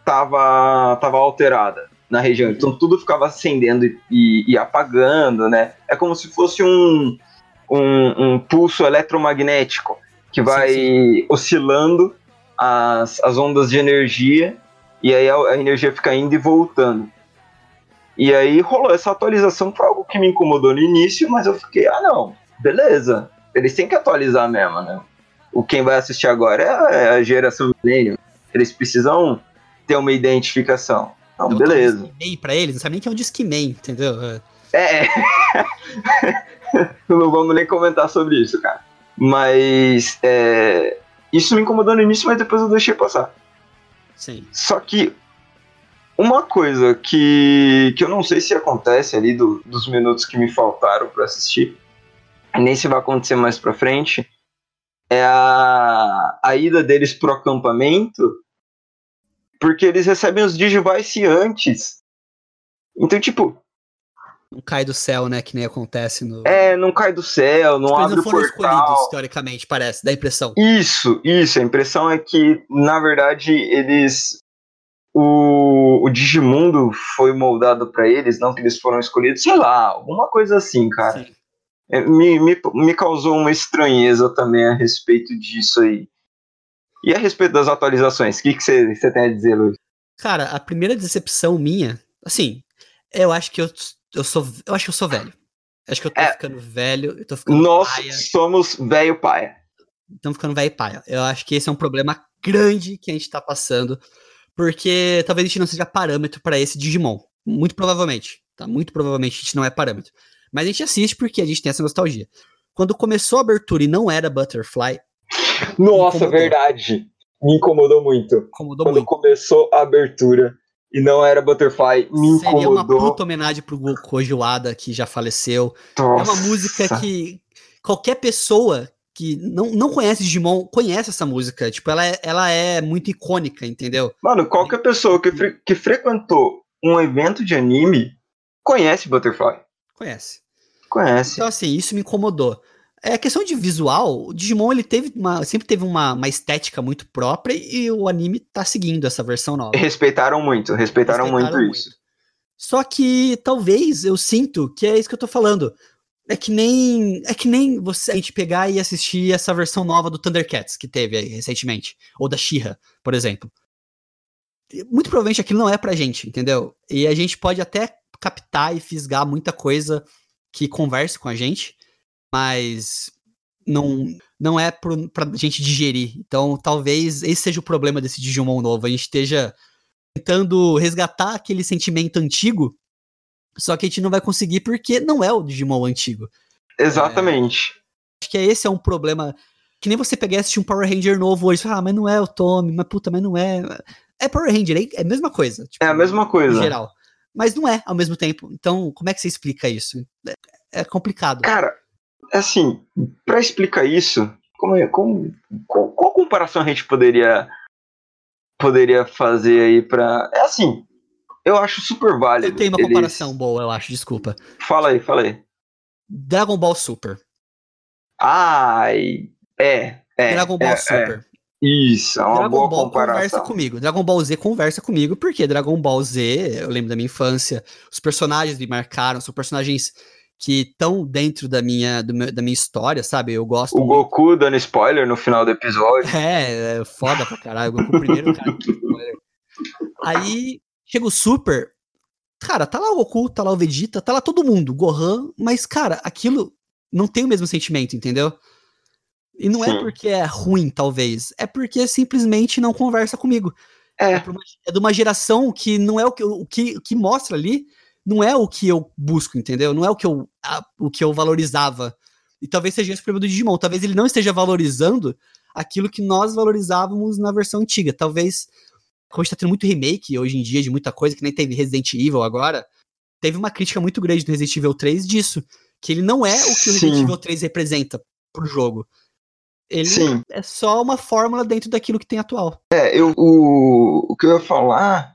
C: tava, tava alterada na região. Então tudo ficava acendendo e, e- e apagando, né? É como se fosse um, um, um pulso eletromagnético que vai
B: Sim,
C: oscilando as, as ondas de energia e aí a, a energia fica indo e voltando. E aí rolou essa atualização, foi algo que me incomodou no início, mas eu fiquei, ah não, beleza. Eles têm que atualizar mesmo, né? O quem vai assistir agora é a, é a geração milênio. Eles precisam ter uma identificação. Então,
B: Eu
C: beleza.
B: um Discman pra eles, não sabe nem que é um Discman, entendeu? É.
C: É, é. não vamos nem comentar sobre isso, cara. Mas é, isso me incomodou no início, mas depois eu deixei passar.
B: Sim.
C: Só que Uma coisa que, que eu não sei se acontece ali do, dos minutos que me faltaram para assistir, nem se vai acontecer mais pra frente, é a, a ida deles pro acampamento, porque eles recebem os Digivice antes. Então, tipo,
B: Não cai do céu, né? Que nem acontece no.
C: é, não cai do céu, não
B: Tipo, eles
C: abre
B: não
C: o
B: foram
C: portal.
B: escolhidos, teoricamente, parece, dá a impressão.
C: Isso, isso. A impressão é que, na verdade, eles. O, o Digimundo foi moldado pra eles, não que eles foram escolhidos, sei lá, alguma coisa assim, cara.
B: Sim.
C: É, me, me, me causou uma estranheza também a respeito disso aí. E a respeito das atualizações, o que você tem a dizer, Luiz?
B: Cara, a primeira decepção minha, assim, eu acho que eu, eu sou. Eu acho que eu sou velho. Acho que eu tô
C: É.
B: ficando velho, eu tô ficando
C: Nós
B: paia,
C: somos velho paia.
B: estamos ficando velho paia. Eu acho que esse é um problema grande que a gente tá passando, porque talvez a gente não seja parâmetro pra esse Digimon. Muito provavelmente, tá? Muito provavelmente a gente não é parâmetro. Mas a gente assiste porque a gente tem essa nostalgia. Quando começou a abertura e não era Butterfly,
C: Nossa,
B: incomodou.
C: verdade. Me incomodou muito.
B: incomodou
C: Quando
B: muito.
C: começou a abertura e não era Butterfly, me
B: Seria uma
C: incomodou.
B: puta homenagem pro Goku Wada, que já faleceu. É
C: Nossa.
B: uma música que qualquer pessoa que não, não conhece Digimon conhece essa música. Tipo, ela é, ela é muito icônica, entendeu?
C: Mano, qualquer pessoa que, fre- que frequentou um evento de anime conhece Butterfly.
B: Conhece.
C: Conhece.
B: Então, assim, isso me incomodou. É questão de visual, o Digimon ele teve uma, sempre teve uma, uma estética muito própria e o anime tá seguindo essa versão nova.
C: Respeitaram muito, respeitaram,
B: Respeitaram
C: muito isso.
B: Só que talvez eu sinto que é isso que eu tô falando. É que nem é que nem você a gente pegar e assistir essa versão nova do Thundercats que teve aí recentemente, ou da She-Ra, por exemplo. Muito provavelmente aquilo não é pra gente, entendeu? E a gente pode até captar e fisgar muita coisa que converse com a gente, mas não não é pro, pra gente digerir. Então, talvez esse seja o problema desse Digimon novo, a gente esteja tentando resgatar aquele sentimento antigo, só que a gente não vai conseguir porque não é o Digimon antigo.
C: Exatamente.
B: Acho que esse é um problema. Que nem você pegar e assistir um Power Ranger novo hoje, e falar, ah, mas não é o Tommy, mas puta, mas não é. É Power Ranger, é é a mesma coisa. tipo,
C: É a mesma
B: Em
C: coisa.
B: geral. Mas não é ao mesmo tempo. Então, como é que você explica isso? É, é complicado.
C: Cara, assim, pra explicar isso, como, é- como- qual, qual comparação a gente poderia poderia fazer aí pra. É assim, eu acho super válido.
B: Eu tenho uma
C: eles-
B: comparação boa, eu acho, desculpa.
C: Fala aí, fala aí.
B: Dragon Ball Super.
C: Ai, é. é
B: Dragon Ball
C: é,
B: Super.
C: é. Isso, é uma
B: Dragon
C: boa
B: Ball
C: comparação.
B: conversa comigo. Dragon Ball Z conversa comigo, porque Dragon Ball Z, eu lembro da minha infância, os personagens me marcaram, são personagens que estão dentro da minha, do meu- da minha história, sabe? Eu gosto.
C: O
B: muito.
C: Goku dando spoiler no final do episódio.
B: É, é foda pra caralho. O Goku primeiro cara. que deu spoiler. Aí chega o Super. Cara, tá lá o Goku, tá lá o Vegeta, tá lá todo mundo, o Gohan, mas, cara, aquilo não tem o mesmo sentimento, entendeu? E não é
C: Sim.
B: porque é ruim, talvez, é porque simplesmente não conversa comigo.
C: É,
B: uma- é de uma geração que não é o que, o que, o que mostra ali, não é o que eu busco, entendeu? Não é o que eu, a- o que eu valorizava. E talvez seja esse o problema do Digimon. Talvez ele não esteja valorizando aquilo que nós valorizávamos na versão antiga. Talvez, como a gente tá tendo muito remake hoje em dia de muita coisa, que nem teve Resident Evil agora, teve uma crítica muito grande do Resident Evil 3 disso. Que ele não é o que o Resident
C: Sim.
B: Evil 3 representa pro jogo. Ele
C: sim.
B: é só uma fórmula dentro daquilo que tem atual.
C: É, eu, o, o que eu ia falar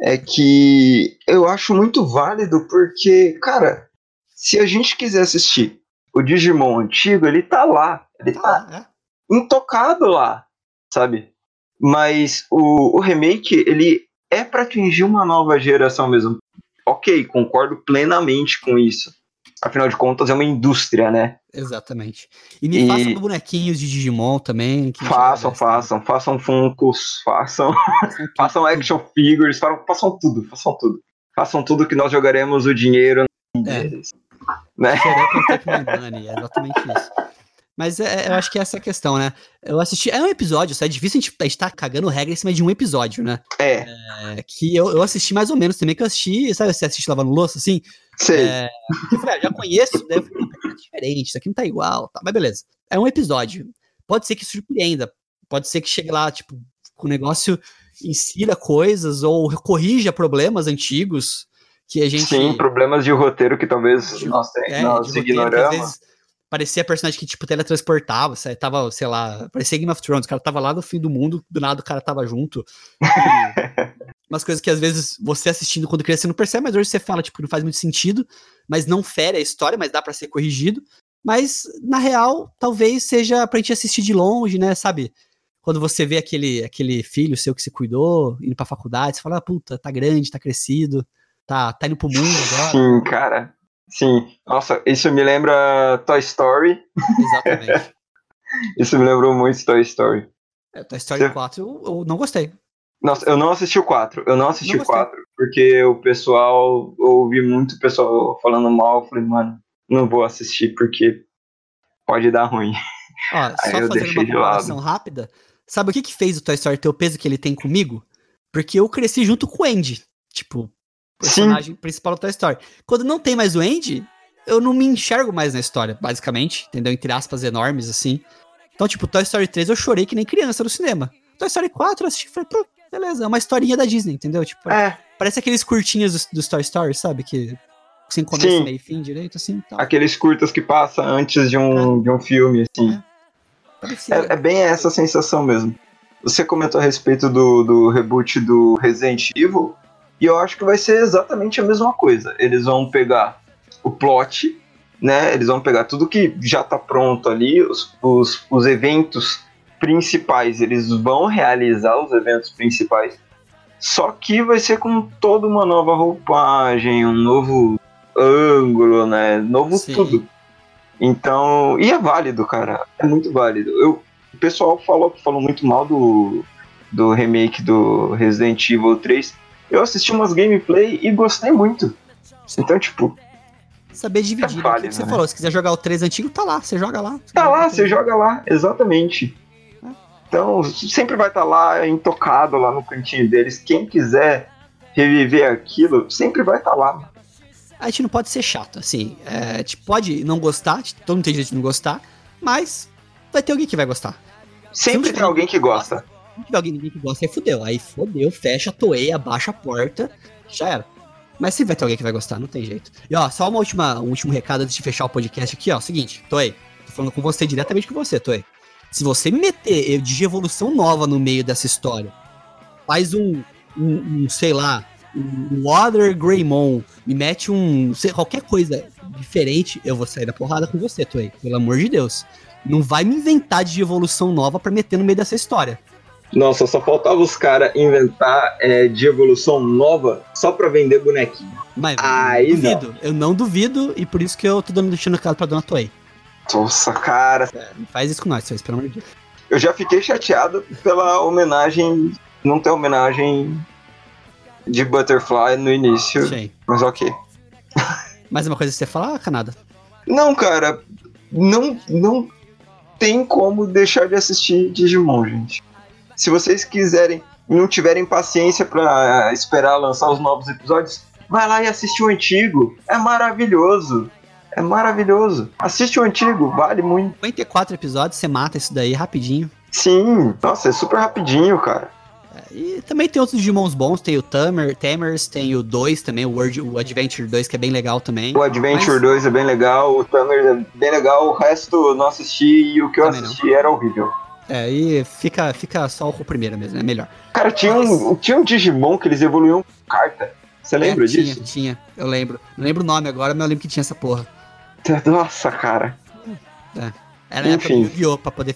C: é que eu acho muito válido porque, cara, se a gente quiser assistir o Digimon antigo, ele tá lá. Ele
B: Tá é.
C: intocado lá, sabe? Mas o, o remake, ele é pra atingir uma nova geração mesmo. Ok, concordo plenamente com isso. Afinal de contas, é uma indústria, né?
B: Exatamente. E me
C: E-
B: façam bonequinhos de Digimon também.
C: Façam, façam, façam Funkos, façam,
B: façam
C: action figures, fa- façam tudo, façam tudo. Façam tudo que nós jogaremos o dinheiro
B: É.
C: Né?
B: Money, é exatamente isso. Mas é, eu acho que essa é a questão, né? Eu assisti. É um episódio, só é difícil a gente tá cagando regra em cima de um episódio, né?
C: É,
B: É, que eu, eu assisti mais ou menos também, que eu assisti, sabe, você assiste lavando louça, assim?
C: Sei.
B: É, eu falei, ah, já conheço, daí eu falei, é diferente, isso aqui não tá igual, tá, mas beleza. É um episódio. Pode ser que surpreenda, pode ser que chegue lá, tipo, com um negócio insira coisas ou corrija problemas antigos que a gente.
C: Sim, problemas de roteiro que talvez nós, é, nós ignoramos.
B: Parecia personagem que, tipo, teletransportava, você tava, sei lá, parecia Game of Thrones, o cara tava lá no fim do mundo, do nada o cara tava junto. umas coisas que às vezes você assistindo quando criança você não percebe, mas hoje você fala, tipo, não faz muito sentido, mas não fere a história, mas dá para ser corrigido. Mas, na real, talvez seja pra gente assistir de longe, né, sabe? Quando você vê aquele, aquele filho seu que se cuidou, indo pra faculdade, você fala, ah, puta, tá grande, tá crescido, tá, tá indo pro mundo agora.
C: Sim, cara. Sim. Nossa, isso me lembra Toy Story. Exatamente. isso me lembrou muito Toy Story.
B: É, Toy Story você... 4 eu, eu não gostei.
C: Nossa, eu não assisti o 4. Eu não assisti não o 4. Porque o pessoal, eu ouvi muito pessoal falando mal. Eu falei, mano, não vou assistir porque pode dar ruim.
B: Ó, Aí só fazendo uma comparação rápida, sabe o que que fez o Toy Story ter o peso que ele tem comigo? Porque eu cresci junto com o Andy, tipo, personagem Sim. principal do Toy Story. Quando não tem mais o Andy, eu não me enxergo mais na história, basicamente, entendeu? Entre aspas enormes, assim. Então, tipo, Toy Story 3 eu chorei que nem criança no cinema. Toy Story 4 eu assisti e falei, pô, beleza, é uma historinha da Disney, entendeu? Tipo, é. parece aqueles curtinhos dos do Toy Story, sabe? Que sem começo, Sim. meio e fim direito, assim. Tal.
C: Aqueles curtas que passa antes de um, é. de um filme, assim. É. É, é. bem essa sensação mesmo. Você comentou a respeito do, do reboot do Resident Evil, e eu acho que vai ser exatamente a mesma coisa. Eles vão pegar o plot, né? Eles vão pegar tudo que já tá pronto ali, os, os, os eventos principais, eles vão realizar os eventos principais, só que vai ser com toda uma nova roupagem, um novo ângulo, né? Novo Sim. tudo. Então, e é válido, cara. É muito válido. Eu, o pessoal falou, falou muito mal do, do remake do Resident Evil 3. Eu assisti umas gameplay e gostei muito. Então, tipo.
B: Saber dividir. É válido, o que você né? falou, se quiser jogar o 3 antigo, tá lá, você joga lá.
C: Tá lá, você joga lá, exatamente. É. Então, sempre vai estar tá lá, intocado lá no cantinho deles. Quem quiser reviver aquilo, sempre vai estar tá lá
B: a gente não pode ser chato, assim. É, a gente pode não gostar, todo mundo tem direito de não gostar, mas vai ter alguém que vai gostar.
C: Sempre tem alguém que gosta.
B: Se tiver alguém ninguém que gosta, aí fudeu. Aí fudeu, fecha a toeia, abaixa a porta, já era. Mas sempre vai ter alguém que vai gostar, não tem jeito. E ó, só uma última, um último recado antes de fechar o podcast aqui, ó. Seguinte, Toei, tô falando com você diretamente com você, Toei. Se você meter de evolução nova no meio dessa história, faz um, um, um sei lá, um Water Greymon, me mete um. Sei, qualquer coisa diferente, eu vou sair da porrada com você, Toei. Pelo amor de Deus. Não vai me inventar de evolução nova pra meter no meio dessa história.
C: Nossa, só faltava os caras inventar é, de evolução nova só pra vender bonequinho.
B: Mas Aí duvido, não. eu não duvido, e por isso que eu tô dando deixando recado pra dona Toei.
C: Nossa, cara.
B: É, não faz isso com nós, Toei, pelo amor de Deus.
C: Eu já fiquei chateado pela homenagem. Não ter homenagem de Butterfly no início. Sim. Mas ok.
B: Mais uma coisa que você falar, Canada?
C: Não, cara. Não, não tem como deixar de assistir Digimon, gente. Se vocês quiserem, não tiverem paciência para esperar lançar os novos episódios, vai lá e assiste o antigo. É maravilhoso. É maravilhoso. Assiste o antigo, vale muito.
B: 54 episódios, você mata isso daí rapidinho.
C: Sim, nossa, é super rapidinho, cara.
B: E também tem outros Digimons bons, tem o Tamer, Tamers, tem o 2 também, o, World, o Adventure 2, que é bem legal também.
C: O Adventure Mas... 2 é bem legal, o Tamer é bem legal, o resto eu não assisti e o que eu também assisti não. era horrível.
B: É, e fica, fica só o primeiro mesmo, é melhor.
C: Cara, tinha, Mas... um, tinha um Digimon que eles evoluíam com carta. Você lembra é,
B: tinha,
C: disso?
B: Tinha, eu lembro. Não lembro o nome agora, mas eu lembro que tinha essa porra.
C: Nossa, cara.
B: É. Era na época do Yu-Gi-Oh! pra poder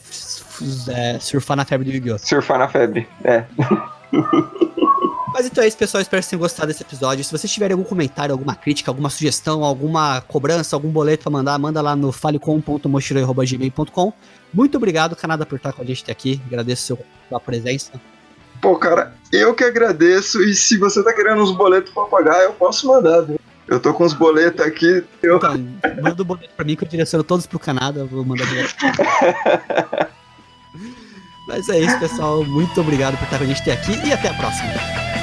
B: é, surfar na febre do Yu-Gi-Oh!
C: Surfar na febre, é.
B: Mas então é isso, pessoal. Espero que tenham gostado desse episódio. Se vocês tiverem algum comentário, alguma crítica, alguma sugestão, alguma cobrança, algum boleto pra mandar, manda lá no falecom.mochiroi.gmail.com. Muito obrigado, Canada, por estar com a gente até aqui. Agradeço a sua presença.
C: Pô, cara, eu que agradeço. E se você tá querendo uns boletos pra pagar, eu posso mandar, viu? Eu tô com os boletos aqui. Eu...
B: Então, manda o boleto pra mim que eu direciono todos pro Canadá. Vou mandar direto. Mas é isso, pessoal. Muito obrigado por estar com a gente até aqui e até a próxima.